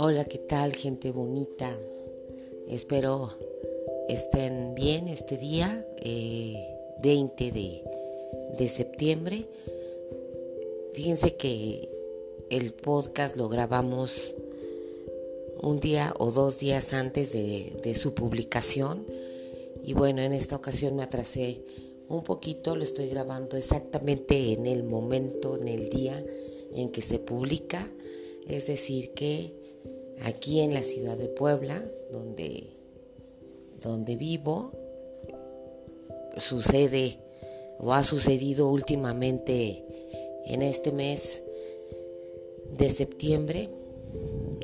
Hola, ¿qué tal gente bonita? Espero estén bien este día, 20 eh, de, septiembre. Fíjense que el podcast lo grabamos un día o dos días antes de, de su publicación y bueno, en esta ocasión me atrasé un poquito, lo estoy grabando exactamente en el momento, en el día en que se publica, es decir que aquí en la ciudad de Puebla, donde, donde vivo, sucede o ha sucedido últimamente en este mes de septiembre,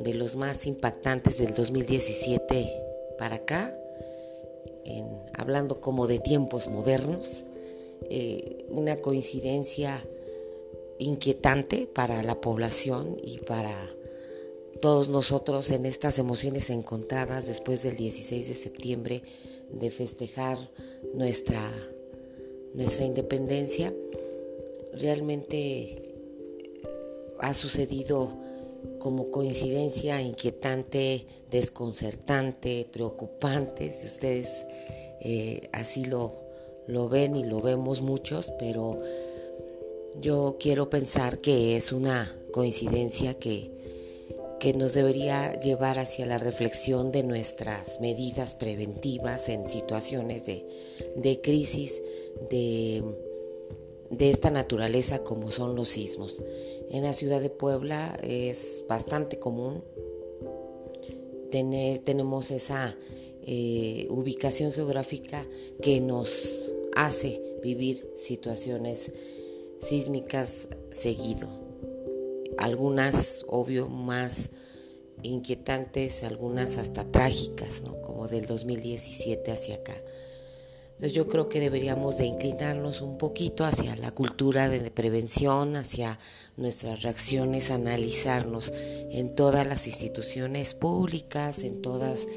de los más impactantes del 2017 para acá, hablando como de tiempos modernos, eh, una coincidencia inquietante para la población y para todos nosotros en estas emociones encontradas después del 16 de septiembre de festejar nuestra, nuestra independencia. Realmente ha sucedido como coincidencia inquietante, desconcertante, preocupante, si ustedes eh, así lo, lo ven y lo vemos muchos, pero yo quiero pensar que es una coincidencia que que nos debería llevar hacia la reflexión de nuestras medidas preventivas en situaciones de, crisis de, esta naturaleza como son los sismos. En la ciudad de Puebla es bastante común tener, tenemos esa eh, ubicación geográfica que nos hace vivir situaciones sísmicas seguido algunas, obvio, más inquietantes, algunas hasta trágicas, ¿no? como del 2017 hacia acá. Entonces yo creo que deberíamos de inclinarnos un poquito hacia la cultura de prevención, hacia nuestras reacciones, analizarnos en todas las instituciones públicas, en todas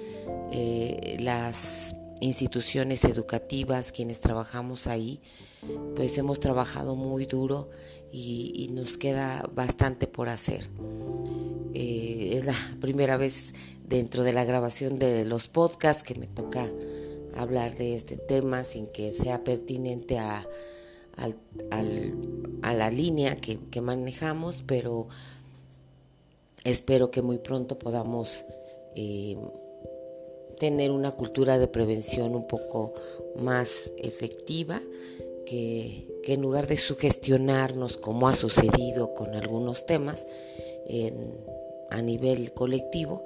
eh, las instituciones educativas, quienes trabajamos ahí, pues hemos trabajado muy duro y, nos queda bastante por hacer. Eh, es la primera vez dentro de la grabación de los podcasts que me toca hablar de este tema sin que sea pertinente a, la línea que, manejamos, pero espero que muy pronto podamos eh, tener una cultura de prevención un poco más efectiva que, en lugar de sugestionarnos como ha sucedido con algunos temas a nivel colectivo,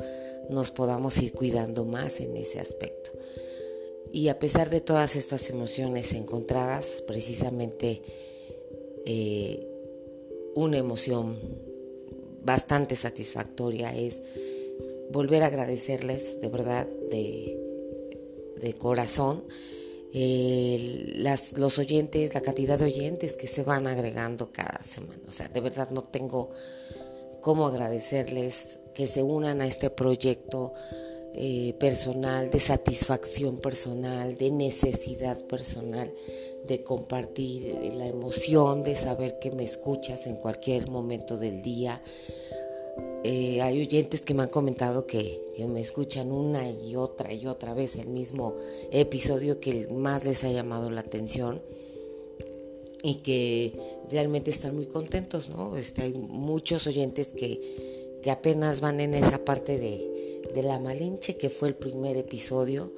nos podamos ir cuidando más en ese aspecto. Y a pesar de todas estas emociones encontradas, precisamente eh, una emoción bastante satisfactoria es volver a agradecerles de verdad, de, de corazón, las, los oyentes, la cantidad de oyentes que se van agregando cada semana. O sea, de verdad no tengo cómo agradecerles que se unan a este proyecto eh, personal, de satisfacción personal, de necesidad personal, de compartir la emoción, de saber que me escuchas en cualquier momento del día, eh, hay oyentes que me han comentado que, me escuchan una y otra y otra vez el mismo episodio que más les ha llamado la atención y que realmente están muy contentos, ¿no? Este, hay muchos oyentes que, apenas van en esa parte de la Malinche, que fue el primer episodio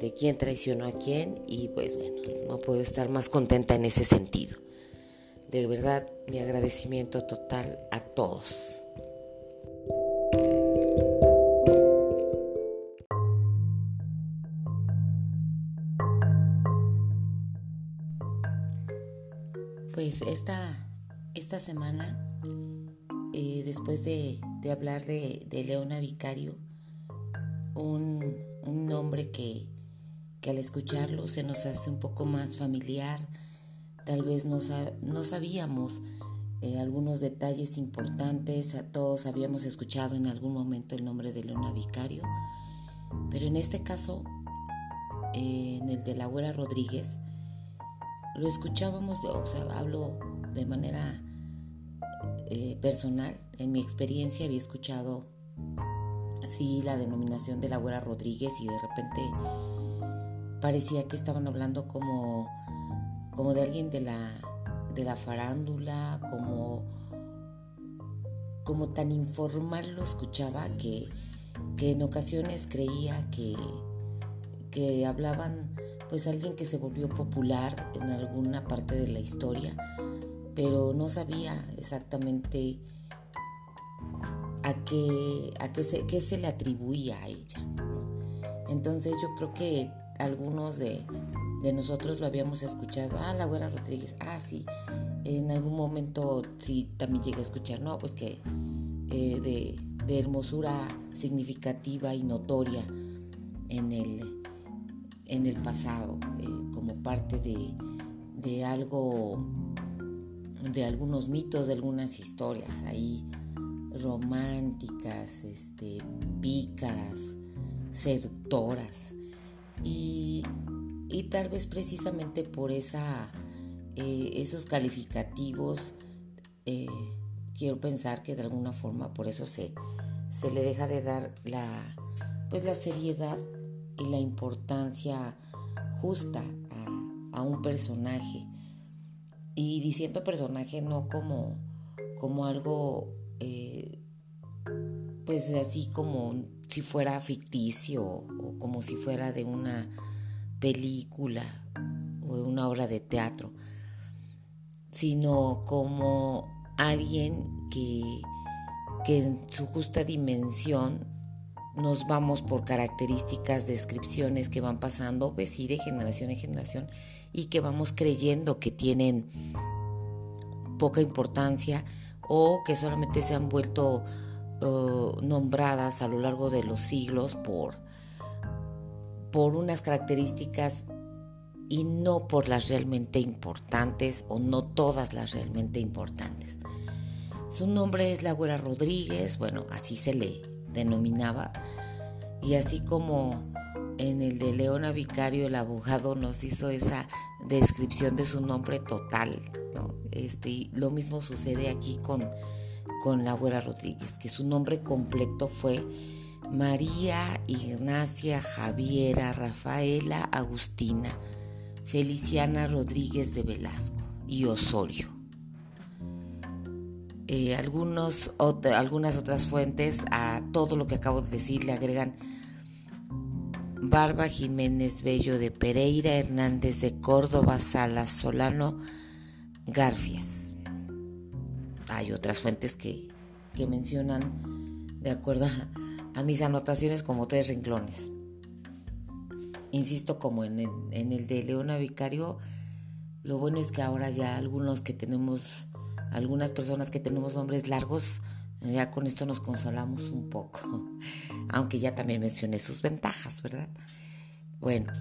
de quién traicionó a quién y pues bueno, no puedo estar más contenta en ese sentido. De verdad, mi agradecimiento total a todos. Pues esta, esta semana, eh, después de, hablar de, Leona Vicario, un, nombre que, al escucharlo se nos hace un poco más familiar, tal vez no, sabíamos eh, algunos detalles importantes, a todos habíamos escuchado en algún momento el nombre de Leona Vicario, pero en este caso, eh, en el de la abuela Rodríguez, lo escuchábamos, o sea, hablo de manera eh, personal, en mi experiencia había escuchado sí la denominación de la güera Rodríguez y de repente parecía que estaban hablando como, como de alguien de la, de la farándula, como, como tan informal lo escuchaba que, que en ocasiones creía que, que hablaban pues alguien que se volvió popular en alguna parte de la historia, pero no sabía exactamente a qué, a qué, se, qué se le atribuía a ella. Entonces yo creo que algunos de, nosotros lo habíamos escuchado, ah, la güera Rodríguez, ah, sí, en algún momento sí también llegué a escuchar, no, pues que eh, de, de, hermosura significativa y notoria en el, en el pasado, eh, como parte de, de algo, de algunos mitos, de algunas historias ahí románticas, este, pícaras, seductoras. Y, tal vez precisamente por esa, eh, esos calificativos, eh, quiero pensar que de alguna forma por eso se, se le deja de dar la, pues la seriedad y la importancia justa a, un personaje. Y diciendo personaje no como, como algo eh, pues así como si fuera ficticio o como si fuera de una película o de una obra de teatro, sino como alguien que, que en su justa dimensión nos vamos por características, descripciones que van pasando, pues sí, de generación en generación y que vamos creyendo que tienen poca importancia o que solamente se han vuelto uh, nombradas a lo largo de los siglos por, por unas características y no por las realmente importantes o no todas las realmente importantes. Su nombre es Laura Rodríguez, bueno, así se le denominaba, y así como en el de Leona Vicario el abogado nos hizo esa descripción de su nombre total, este, lo mismo sucede aquí con, con Laura Rodríguez, que su nombre completo fue María Ignacia Javiera Rafaela Agustina Feliciana Rodríguez de Velasco y Osorio. Eh, algunos, algunas otras fuentes a todo lo que acabo de decir le agregan Barba Jiménez Bello de Pereira, Hernández de Córdoba, Salas Solano, Garfias. Hay otras fuentes que, mencionan, de acuerdo a, mis anotaciones, como tres renglones. Insisto, como en el, en el de Leona Vicario, lo bueno es que ahora ya algunos que tenemos, algunas personas que tenemos nombres largos, ya con esto nos consolamos un poco, aunque ya también mencioné sus ventajas, ¿verdad? Bueno,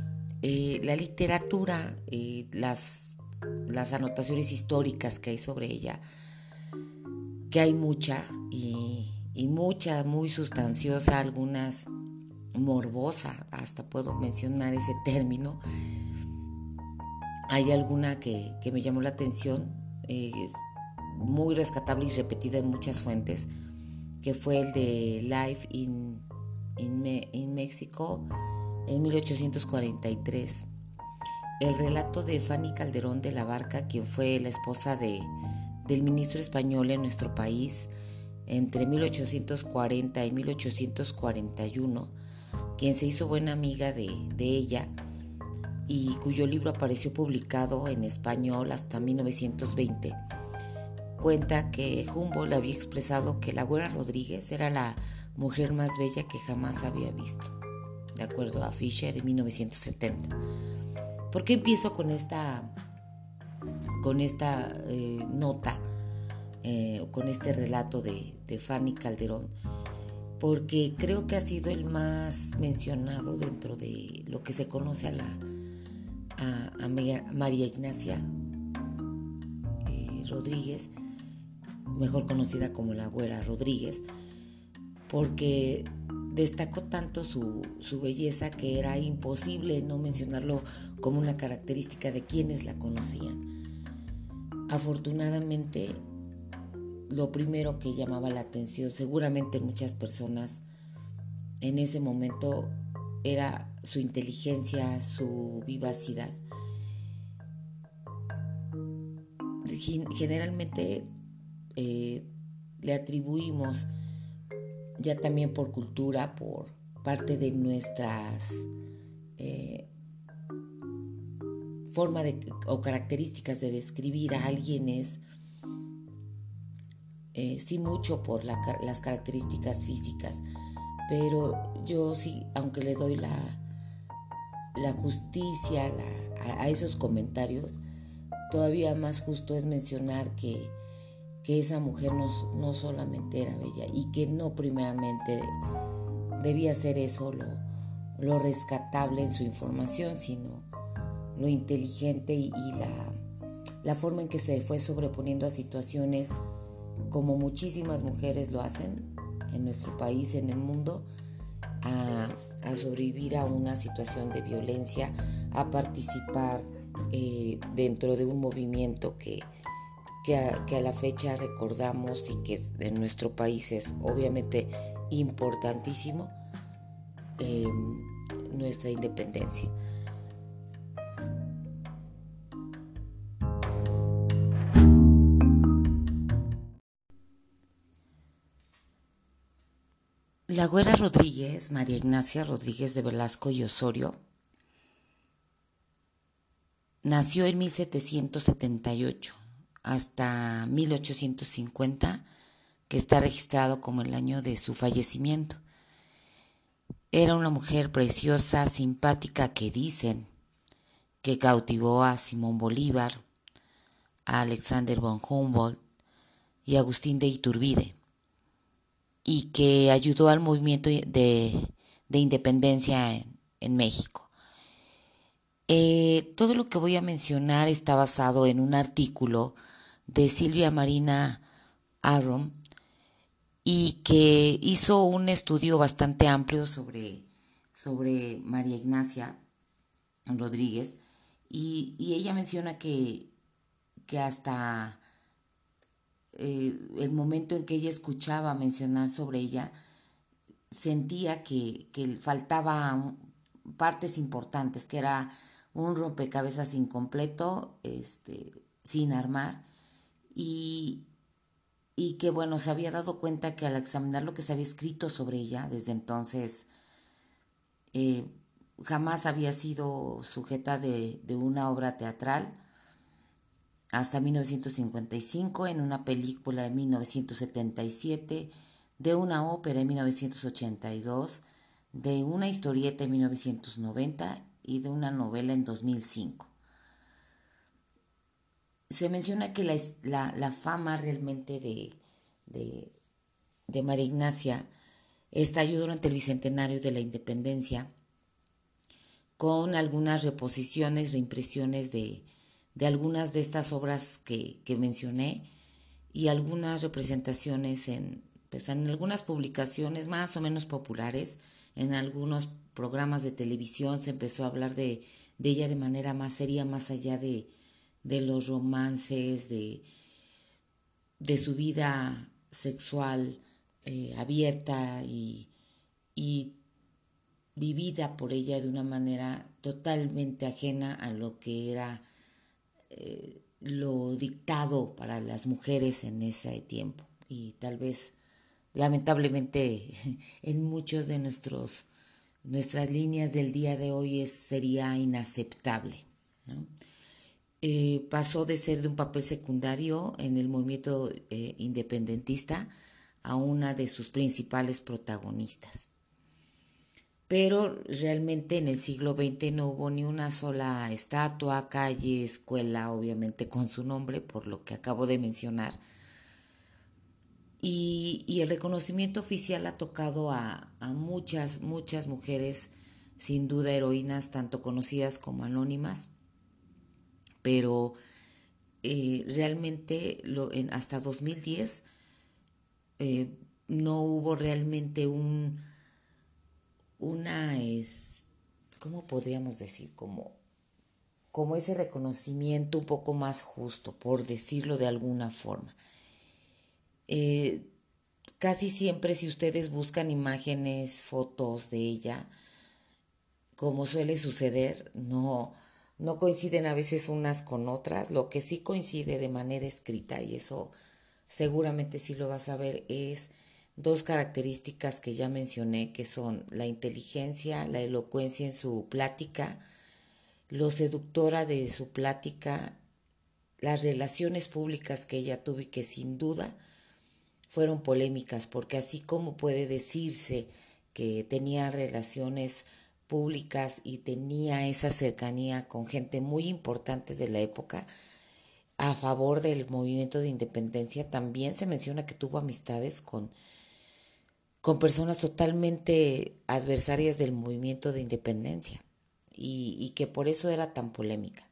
eh, la literatura, eh, las las anotaciones históricas que hay sobre ella, que hay mucha y, mucha, muy sustanciosa, algunas morbosa, hasta puedo mencionar ese término. Hay alguna que, me llamó la atención, eh, muy rescatable y repetida en muchas fuentes, que fue el de Life in, in, in Mexico en 1843 el relato de Fanny Calderón de la Barca, quien fue la esposa de, del ministro español en nuestro país entre 1840 y 1841, quien se hizo buena amiga de, de ella y cuyo libro apareció publicado en español hasta 1920, cuenta que Humboldt había expresado que la güera Rodríguez era la mujer más bella que jamás había visto, de acuerdo a Fisher en 1970. ¿Por qué empiezo con esta, con esta eh, nota, eh, con este relato de, Fanny Calderón? Porque creo que ha sido el más mencionado dentro de lo que se conoce a la María Ignacia eh, Rodríguez, mejor conocida como la Güera Rodríguez, porque destacó tanto su, belleza que era imposible no mencionarlo como una característica de quienes la conocían. Afortunadamente, lo primero que llamaba la atención, seguramente muchas personas en ese momento era su inteligencia, su vivacidad. Generalmente eh, le atribuimos, ya también por cultura, por parte de nuestras eh, forma de, o características de describir a alguien es eh, sí mucho por las características físicas, pero yo sí, aunque le doy la, la justicia a, esos comentarios, todavía más justo es mencionar que, esa mujer no, no, solamente era bella y que no primeramente debía ser eso lo, lo rescatable en su información, sino lo inteligente y, la, la, forma en que se fue sobreponiendo a situaciones como muchísimas mujeres lo hacen en nuestro país, en el mundo, a, sobrevivir a una situación de violencia, a participar eh, dentro de un movimiento que, que, a, la fecha recordamos y que en nuestro país es obviamente importantísimo, eh, nuestra independencia. La güera Rodríguez, María Ignacia Rodríguez de Velasco y Osorio, nació en 1778 hasta 1850, que está registrado como el año de su fallecimiento. Era una mujer preciosa, simpática, que dicen que cautivó a Simón Bolívar, a Alexander von Humboldt y Agustín de Iturbide y que ayudó al movimiento de, independencia en, México. Todo lo que voy a mencionar está basado en un artículo de Silvia Marina Aron y que hizo un estudio bastante amplio sobre, sobre María Ignacia Rodríguez y, y ella menciona que, que hasta eh, el momento en que ella escuchaba mencionar sobre ella, sentía que, que faltaba partes importantes, que era un rompecabezas incompleto, este, sin armar, y, y que bueno, se había dado cuenta que al examinar lo que se había escrito sobre ella desde entonces, eh, jamás había sido sujeta de, de una obra teatral, hasta 1955, en una película de 1977, de una ópera en 1982, de una historieta en 1990 y de una novela en 2005. Se menciona que la, fama realmente de, de, de María Ignacia estalló durante el Bicentenario de la Independencia con algunas reposiciones, reimpresiones de, de algunas de estas obras que, mencioné y algunas representaciones en, pues, en algunas publicaciones más o menos populares, en algunos programas de televisión se empezó a hablar de, ella de manera más seria, más allá de, los romances, de, de su vida sexual eh, abierta y, y vivida por ella de una manera totalmente ajena a lo que era eh, lo dictado para las mujeres en ese tiempo. Y tal vez lamentablemente en muchos de nuestros nuestras líneas del día de hoy sería inaceptable. Eh, pasó de ser de un papel secundario en el movimiento eh, independentista a una de sus principales protagonistas pero realmente en el siglo XX no hubo ni una sola estatua, calle, escuela, obviamente con su nombre, por lo que acabo de mencionar. Y, el reconocimiento oficial ha tocado a, muchas, muchas mujeres, sin duda heroínas, tanto conocidas como anónimas, pero eh, realmente hasta 2010 eh, no hubo realmente un una es, ¿cómo podríamos decir? Como, como ese reconocimiento un poco más justo, por decirlo de alguna forma. Eh, casi siempre si ustedes buscan imágenes, fotos de ella, como suele suceder, no, no coinciden a veces unas con otras. Lo que sí coincide de manera escrita, y eso seguramente sí lo vas a ver, es dos características que ya mencioné, que son la inteligencia, la elocuencia en su plática, lo seductora de su plática, las relaciones públicas que ella tuvo y que sin duda fueron polémicas, porque así como puede decirse que tenía relaciones públicas y tenía esa cercanía con gente muy importante de la época a favor del movimiento de independencia, también se menciona que tuvo amistades con, con personas totalmente adversarias del movimiento de independencia y, que por eso era tan polémica.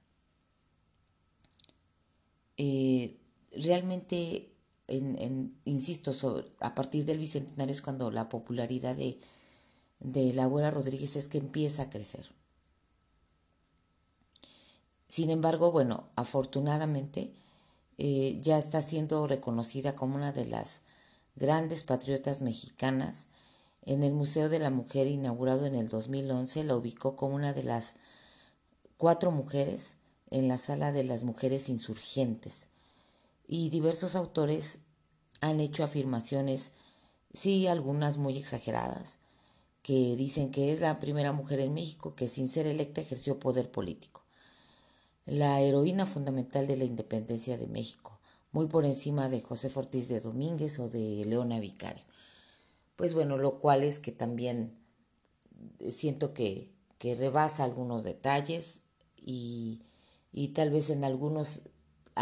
Eh, realmente, insisto, a partir del Bicentenario es cuando la popularidad de, de la abuela Rodríguez es que empieza a crecer. Sin embargo, bueno, afortunadamente eh, ya está siendo reconocida como una de las grandes patriotas mexicanas. En el Museo de la Mujer, inaugurado en el 2011, la ubicó como una de las cuatro mujeres en la sala de las mujeres insurgentes. Y diversos autores han hecho afirmaciones, sí, algunas muy exageradas, que dicen que es la primera mujer en México que sin ser electa ejerció poder político. La heroína fundamental de la independencia de México, muy por encima de José Ortiz de Domínguez o de Leona Vicario. Pues bueno, lo cual es que también siento que, que rebasa algunos detalles y, y tal vez en algunos,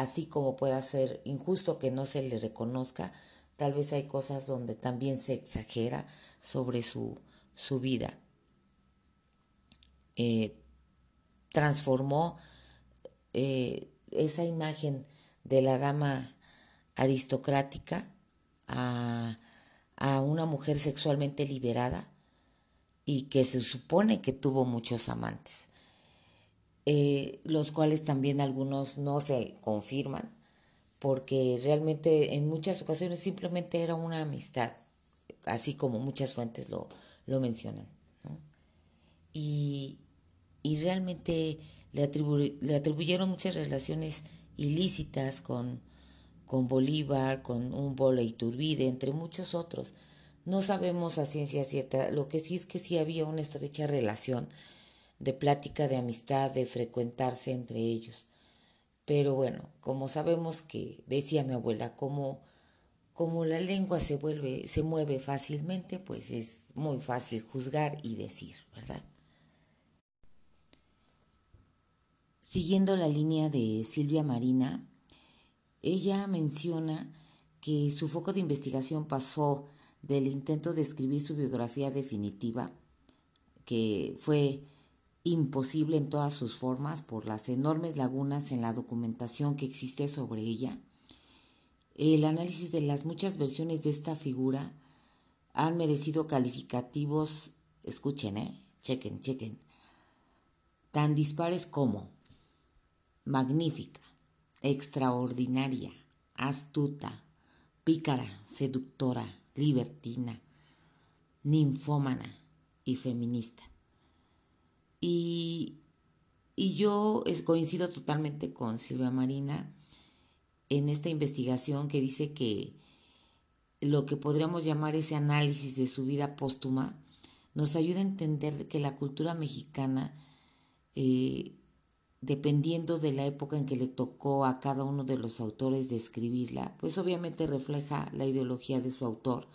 así como pueda ser injusto que no se le reconozca, tal vez hay cosas donde también se exagera sobre su, su vida. Eh, transformó eh, esa imagen de la dama aristocrática a, una mujer sexualmente liberada y que se supone que tuvo muchos amantes, eh, los cuales también algunos no se confirman, porque realmente en muchas ocasiones simplemente era una amistad, así como muchas fuentes lo, lo mencionan. Y, realmente le, le, atribuyeron muchas relaciones ilícitas con, con Bolívar, con un Bola Iturbide, entre muchos otros. No sabemos a ciencia cierta, lo que sí es que sí había una estrecha relación de plática, de amistad, de frecuentarse entre ellos. Pero bueno, como sabemos que, decía mi abuela, como como la lengua se vuelve, se mueve fácilmente, pues es muy fácil juzgar y decir, ¿verdad? Siguiendo la línea de Silvia Marina, ella menciona que su foco de investigación pasó del intento de escribir su biografía definitiva, que fue imposible en todas sus formas por las enormes lagunas en la documentación que existe sobre ella, el análisis de las muchas versiones de esta figura han merecido calificativos, escuchen, eh, chequen, chequen, tan dispares como magnífica, extraordinaria, astuta, pícara, seductora, libertina, ninfómana y feminista. Y, yo coincido totalmente con Silvia Marina en esta investigación que dice que lo que podríamos llamar ese análisis de su vida póstuma nos ayuda a entender que la cultura mexicana, eh, dependiendo de la época en que le tocó a cada uno de los autores de escribirla, pues obviamente refleja la ideología de su autor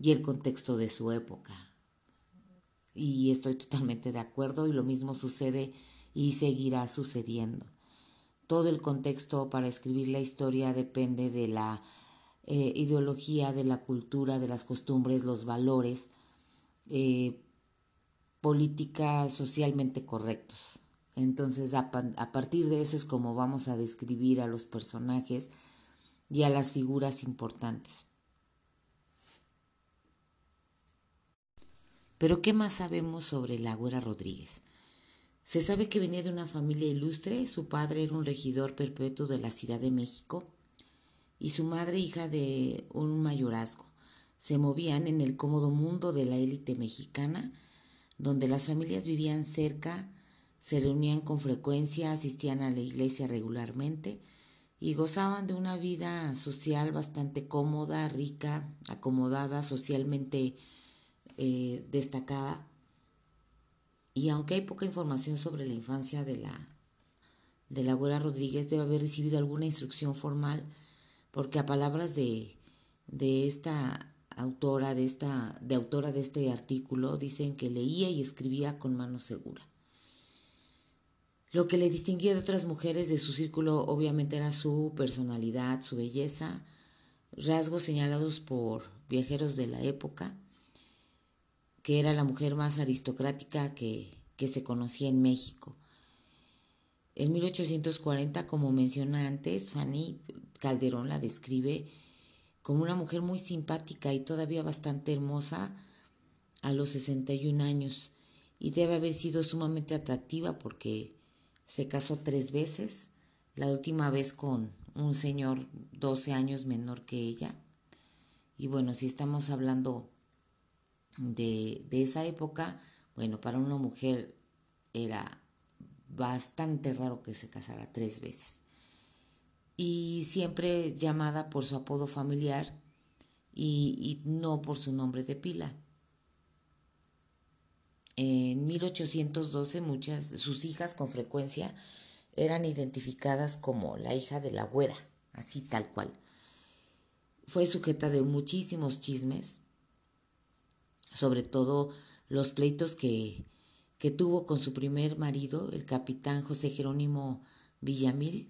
y el contexto de su época. Y estoy totalmente de acuerdo y lo mismo sucede y seguirá sucediendo todo el contexto para escribir la historia depende de la eh, ideología, de la cultura, de las costumbres, los valores, eh, políticas socialmente correctos. Entonces, a, a partir de eso es como vamos a describir a los personajes y a las figuras importantes. Pero, ¿qué más sabemos sobre la Güera Rodríguez? Se sabe que venía de una familia ilustre, su padre era un regidor perpetuo de la Ciudad de México y su madre hija de un mayorazgo. se movían en el cómodo mundo de la élite mexicana, donde las familias vivían cerca, se reunían con frecuencia, asistían a la iglesia regularmente y gozaban de una vida social bastante cómoda, rica, acomodada, socialmente eh, destacada. Y aunque hay poca información sobre la infancia de la, de Rodríguez, debe haber recibido alguna instrucción formal, porque a palabras de, de esta autora de esta de autora de este artículo dicen que leía y escribía con mano segura. Lo que le distinguía de otras mujeres de su círculo obviamente era su personalidad, su belleza, rasgos señalados por viajeros de la época, que era la mujer más aristocrática que, que se conocía en México. En 1840, como menciona antes, Fanny Calderón la describe como una mujer muy simpática y todavía bastante hermosa a los 61 años y debe haber sido sumamente atractiva porque se casó tres veces, la última vez con un señor 12 años menor que ella. Y bueno, si estamos hablando de, de esa época, bueno, para una mujer era bastante raro que se casara tres veces y siempre llamada por su apodo familiar y, no por su nombre de pila. En 1812 muchas sus hijas con frecuencia eran identificadas como la hija de la güera, así tal cual. Fue sujeta de muchísimos chismes, sobre todo los pleitos que, que tuvo con su primer marido, el capitán José Jerónimo Villamil,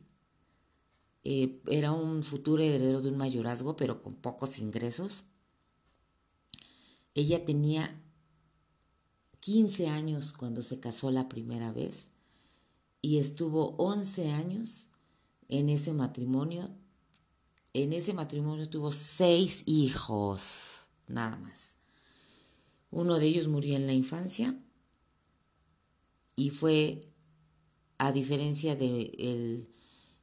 eh, era un futuro heredero de un mayorazgo, pero con pocos ingresos. Ella tenía 15 años cuando se casó la primera vez y estuvo 11 años en ese matrimonio. En ese matrimonio tuvo seis hijos, nada más. Uno de ellos murió en la infancia y fue, a diferencia de el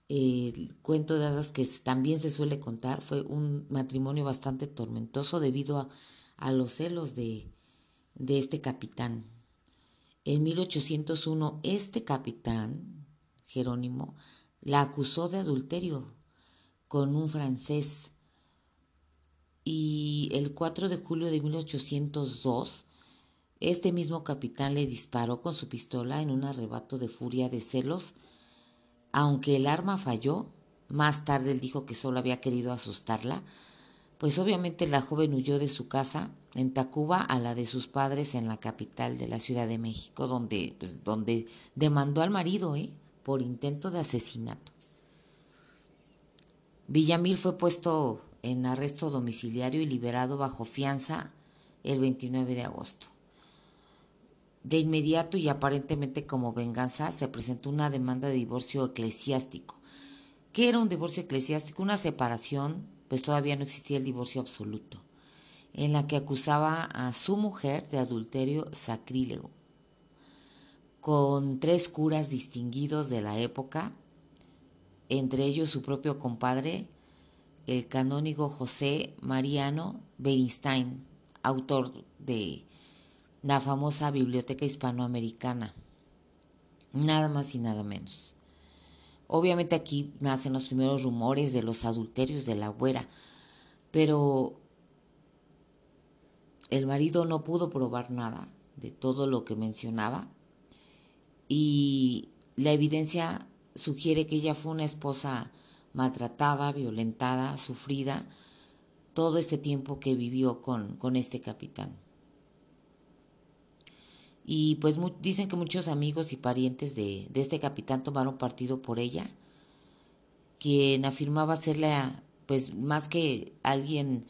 el cuento de hadas que también se suele contar fue un matrimonio bastante tormentoso debido a, los celos de, de este capitán. En 1801 este capitán, Jerónimo, la acusó de adulterio con un francés y el 4 de julio de 1802 este mismo capitán le disparó con su pistola en un arrebato de furia de celos aunque el arma falló, más tarde él dijo que solo había querido asustarla, pues obviamente la joven huyó de su casa en Tacuba a la de sus padres en la capital de la Ciudad de México, donde, pues, donde demandó al marido ¿eh? por intento de asesinato. Villamil fue puesto en arresto domiciliario y liberado bajo fianza el 29 de agosto. De inmediato y aparentemente como venganza se presentó una demanda de divorcio eclesiástico. ¿Qué era un divorcio eclesiástico? Una separación, pues todavía no existía el divorcio absoluto, en la que acusaba a su mujer de adulterio sacrílego, con tres curas distinguidos de la época, entre ellos su propio compadre, el canónigo José Mariano Bernstein, autor de la famosa Biblioteca Hispanoamericana. Nada más y nada menos. Obviamente aquí nacen los primeros rumores de los adulterios de la güera, pero el marido no pudo probar nada de todo lo que mencionaba y la evidencia sugiere que ella fue una esposa maltratada, violentada, sufrida, todo este tiempo que vivió con, con este capitán. Y pues dicen que muchos amigos y parientes de, de, este capitán tomaron partido por ella, quien afirmaba serle, pues más que alguien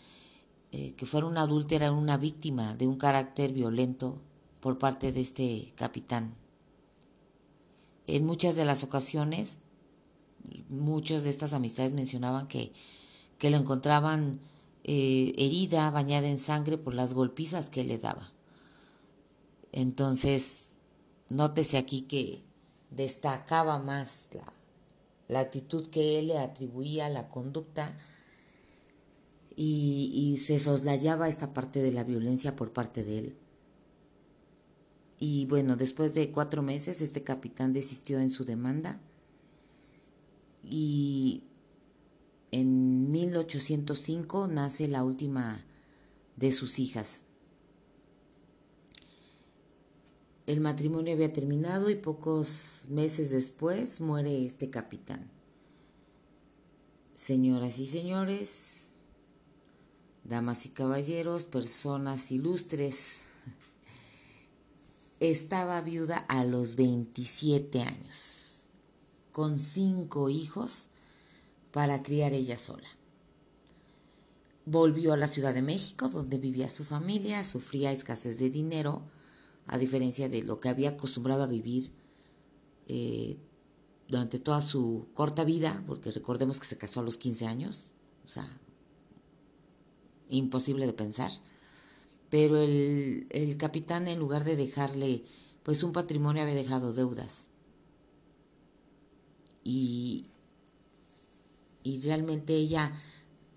eh, que fuera una adúltera, una víctima de un carácter violento por parte de este capitán. En muchas de las ocasiones, muchas de estas amistades mencionaban que, que lo encontraban eh, herida, bañada en sangre por las golpizas que le daba. Entonces, nótese aquí que destacaba más la, actitud que él le atribuía a la conducta y, y se soslayaba esta parte de la violencia por parte de él. Y bueno, después de cuatro meses, este capitán desistió en su demanda y en 1805 nace la última de sus hijas. El matrimonio había terminado y pocos meses después muere este capitán. Señoras y señores, damas y caballeros, personas ilustres, estaba viuda a los 27 años, con cinco hijos para criar ella sola. Volvió a la Ciudad de México, donde vivía su familia, sufría escasez de dinero, a diferencia de lo que había acostumbrado a vivir eh, durante toda su corta vida, porque recordemos que se casó a los 15 años, o sea, imposible de pensar. Pero el, el capitán, en lugar de dejarle pues un patrimonio, había dejado deudas. Y, y realmente ella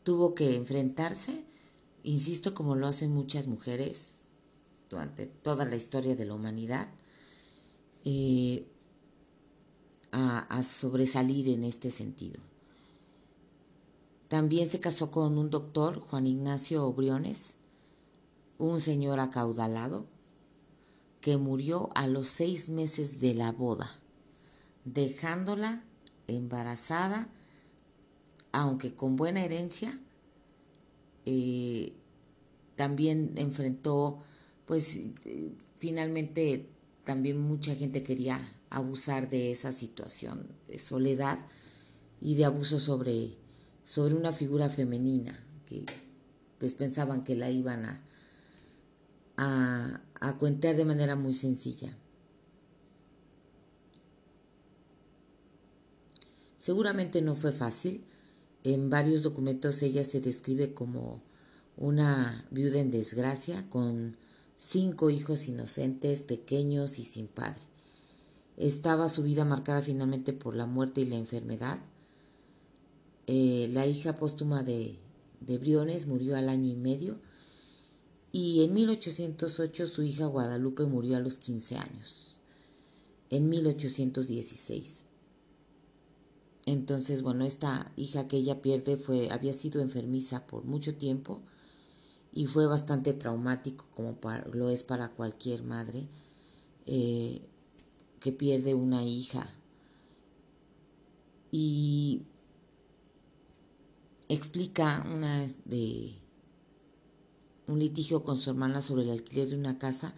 tuvo que enfrentarse, insisto, como lo hacen muchas mujeres durante toda la historia de la humanidad, eh, a, a sobresalir en este sentido. También se casó con un doctor, Juan Ignacio Obriones, un señor acaudalado, que murió a los seis meses de la boda, dejándola embarazada aunque con buena herencia, eh, también enfrentó, pues eh, finalmente también mucha gente quería abusar de esa situación de soledad y de abuso sobre, sobre una figura femenina que pues pensaban que la iban a, a, a de manera muy sencilla. Seguramente no fue fácil, en varios documentos ella se describe como una viuda en desgracia con cinco hijos inocentes, pequeños y sin padre. Estaba su vida marcada finalmente por la muerte y la enfermedad. Eh, la hija póstuma de, de Briones murió al año y medio y en 1808 su hija Guadalupe murió a los 15 años. En 1816. Entonces, bueno, esta hija que ella pierde fue, había sido enfermiza por mucho tiempo y fue bastante traumático, como lo es para cualquier madre eh, que pierde una hija. Y explica una de un litigio con su hermana sobre el alquiler de una casa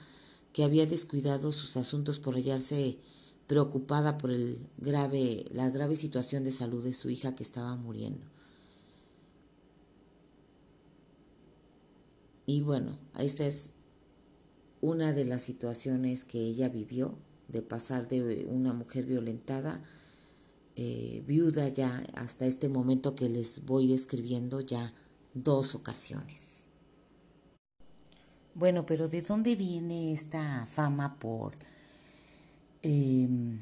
que había descuidado sus asuntos por hallarse preocupada por el grave, la grave situación de salud de su hija que estaba muriendo. Y bueno, esta es una de las situaciones que ella vivió, de pasar de una mujer violentada, eh, viuda ya hasta este momento que les voy describiendo ya dos ocasiones. Bueno, pero ¿de dónde viene esta fama por Em,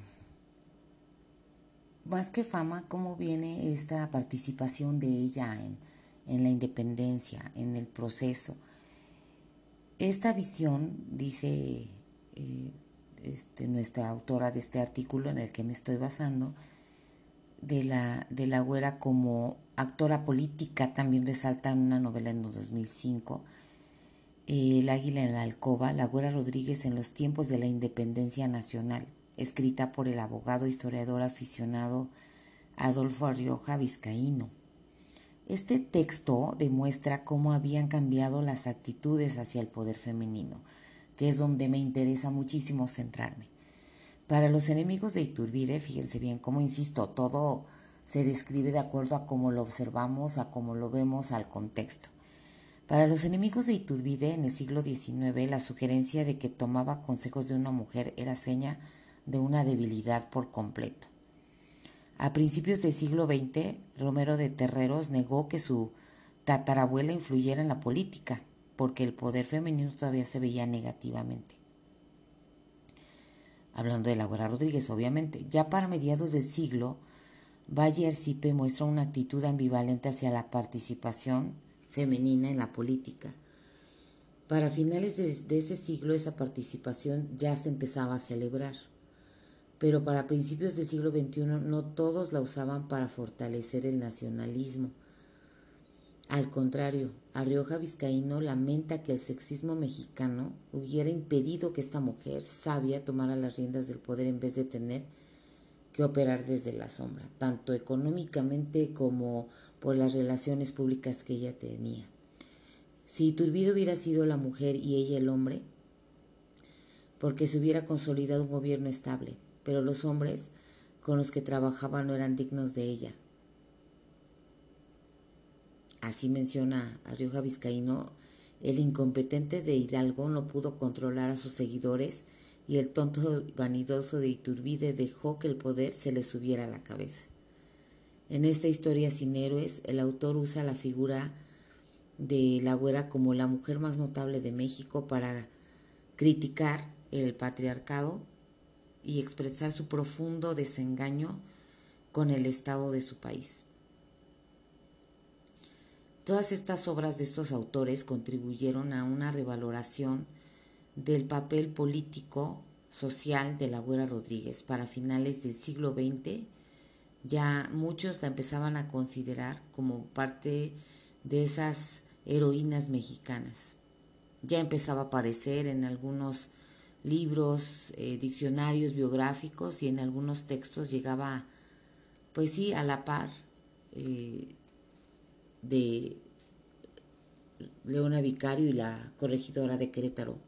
más que fama, cómo viene esta participación de ella en, la independencia, en el proceso. Esta visión, dice eh, este, nuestra autora de este artículo en el que me estoy basando, de la, de la güera como actora política, también resalta en una novela en 2005, el águila en la alcoba, la Güera Rodríguez en los tiempos de la independencia nacional, escrita por el abogado historiador aficionado Adolfo Rioja Vizcaíno. Este texto demuestra cómo habían cambiado las actitudes hacia el poder femenino, que es donde me interesa muchísimo centrarme. Para los enemigos de Iturbide, fíjense bien cómo insisto, todo se describe de acuerdo a cómo lo observamos, a cómo lo vemos, al contexto. Para los enemigos de Iturbide en el siglo XIX, la sugerencia de que tomaba consejos de una mujer era seña de una debilidad por completo. A principios del siglo XX, Romero de Terreros negó que su tatarabuela influyera en la política, porque el poder femenino todavía se veía negativamente. Hablando de Laura Rodríguez, obviamente, ya para mediados del siglo, Valle Arcipe muestra una actitud ambivalente hacia la participación femenina en la política. Para finales de, ese siglo esa participación ya se empezaba a celebrar, pero para principios del siglo XXI no todos la usaban para fortalecer el nacionalismo. Al contrario, Arrioja Vizcaíno lamenta que el sexismo mexicano hubiera impedido que esta mujer sabia tomara las riendas del poder en vez de tener que operar desde la sombra, tanto económicamente como por las relaciones públicas que ella tenía. Si Iturbide hubiera sido la mujer y ella el hombre, porque se hubiera consolidado un gobierno estable, pero los hombres con los que trabajaba no eran dignos de ella. Así menciona a Rioja Vizcaíno, el incompetente de Hidalgo no pudo controlar a sus seguidores y el tonto vanidoso de Iturbide dejó que el poder se le subiera a la cabeza. En esta historia sin héroes, el autor usa la figura de la güera como la mujer más notable de México para criticar el patriarcado y expresar su profundo desengaño con el estado de su país. Todas estas obras de estos autores contribuyeron a una revaloración del papel político social de la Güera Rodríguez. Para finales del siglo XX ya muchos la empezaban a considerar como parte de esas heroínas mexicanas. Ya empezaba a aparecer en algunos libros, eh, diccionarios biográficos y en algunos textos llegaba, pues sí, a la par eh, de Leona Vicario y la corregidora de Querétaro.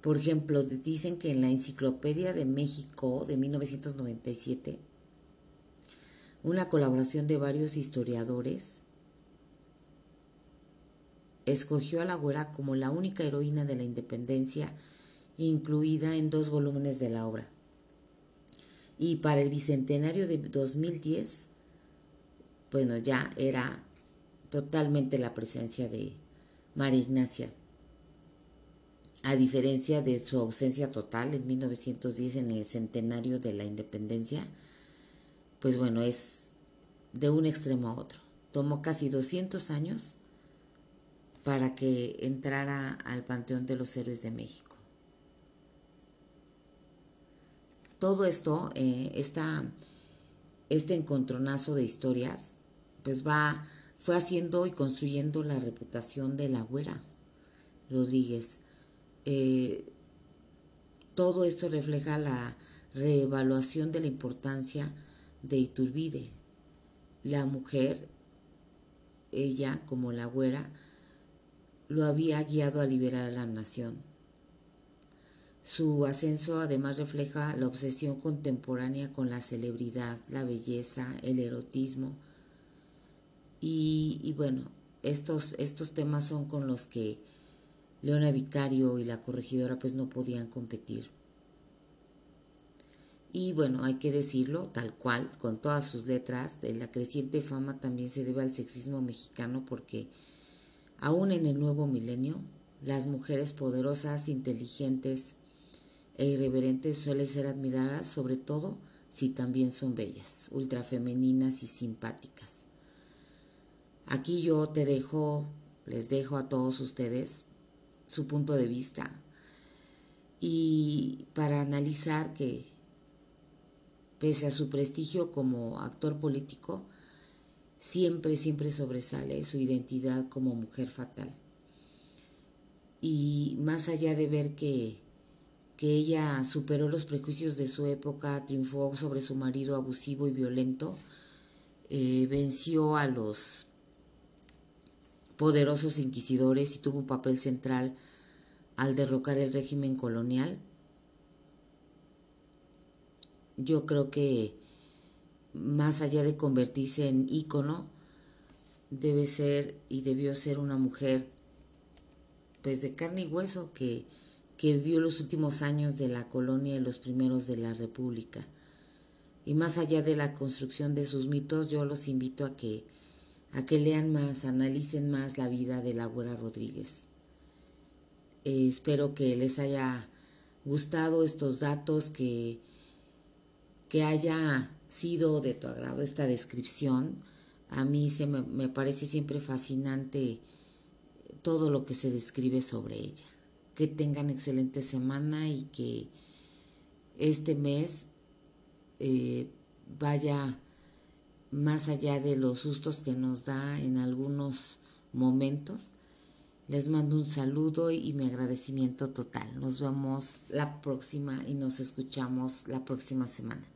Por ejemplo, dicen que en la Enciclopedia de México de 1997, una colaboración de varios historiadores escogió a la güera como la única heroína de la independencia incluida en dos volúmenes de la obra. Y para el bicentenario de 2010, bueno, ya era totalmente la presencia de María Ignacia a diferencia de su ausencia total en 1910 en el centenario de la independencia, pues bueno, es de un extremo a otro. Tomó casi 200 años para que entrara al Panteón de los Héroes de México. Todo esto, eh, este encontronazo de historias, pues va, fue haciendo y construyendo la reputación de la güera Rodríguez eh, todo esto refleja la reevaluación de la importancia de Iturbide. La mujer, ella como la güera, lo había guiado a liberar a la nación. Su ascenso además refleja la obsesión contemporánea con la celebridad, la belleza, el erotismo. Y, y bueno, estos, estos temas son con los que Leona Vicario y la corregidora pues no podían competir. Y bueno, hay que decirlo tal cual, con todas sus letras, de la creciente fama también se debe al sexismo mexicano porque aún en el nuevo milenio, las mujeres poderosas, inteligentes e irreverentes suelen ser admiradas, sobre todo si también son bellas, ultrafemeninas y simpáticas. Aquí yo te dejo, les dejo a todos ustedes su punto de vista y para analizar que pese a su prestigio como actor político, siempre, siempre sobresale su identidad como mujer fatal. Y más allá de ver que, que ella superó los prejuicios de su época, triunfó sobre su marido abusivo y violento, eh, venció a los poderosos inquisidores y tuvo un papel central al derrocar el régimen colonial. Yo creo que más allá de convertirse en ícono, debe ser y debió ser una mujer pues de carne y hueso que, que vivió los últimos años de la colonia y los primeros de la república. Y más allá de la construcción de sus mitos, yo los invito a que a que lean más, analicen más la vida de la Güera Rodríguez. Eh, espero que les haya gustado estos datos, que, que haya sido de tu agrado esta descripción A mí se me, me parece siempre fascinante todo lo que se describe sobre ella. Que tengan excelente semana y que este mes eh, vaya más allá de los sustos que nos da en algunos momentos. Les mando un saludo y mi agradecimiento total. Nos vemos la próxima y nos escuchamos la próxima semana.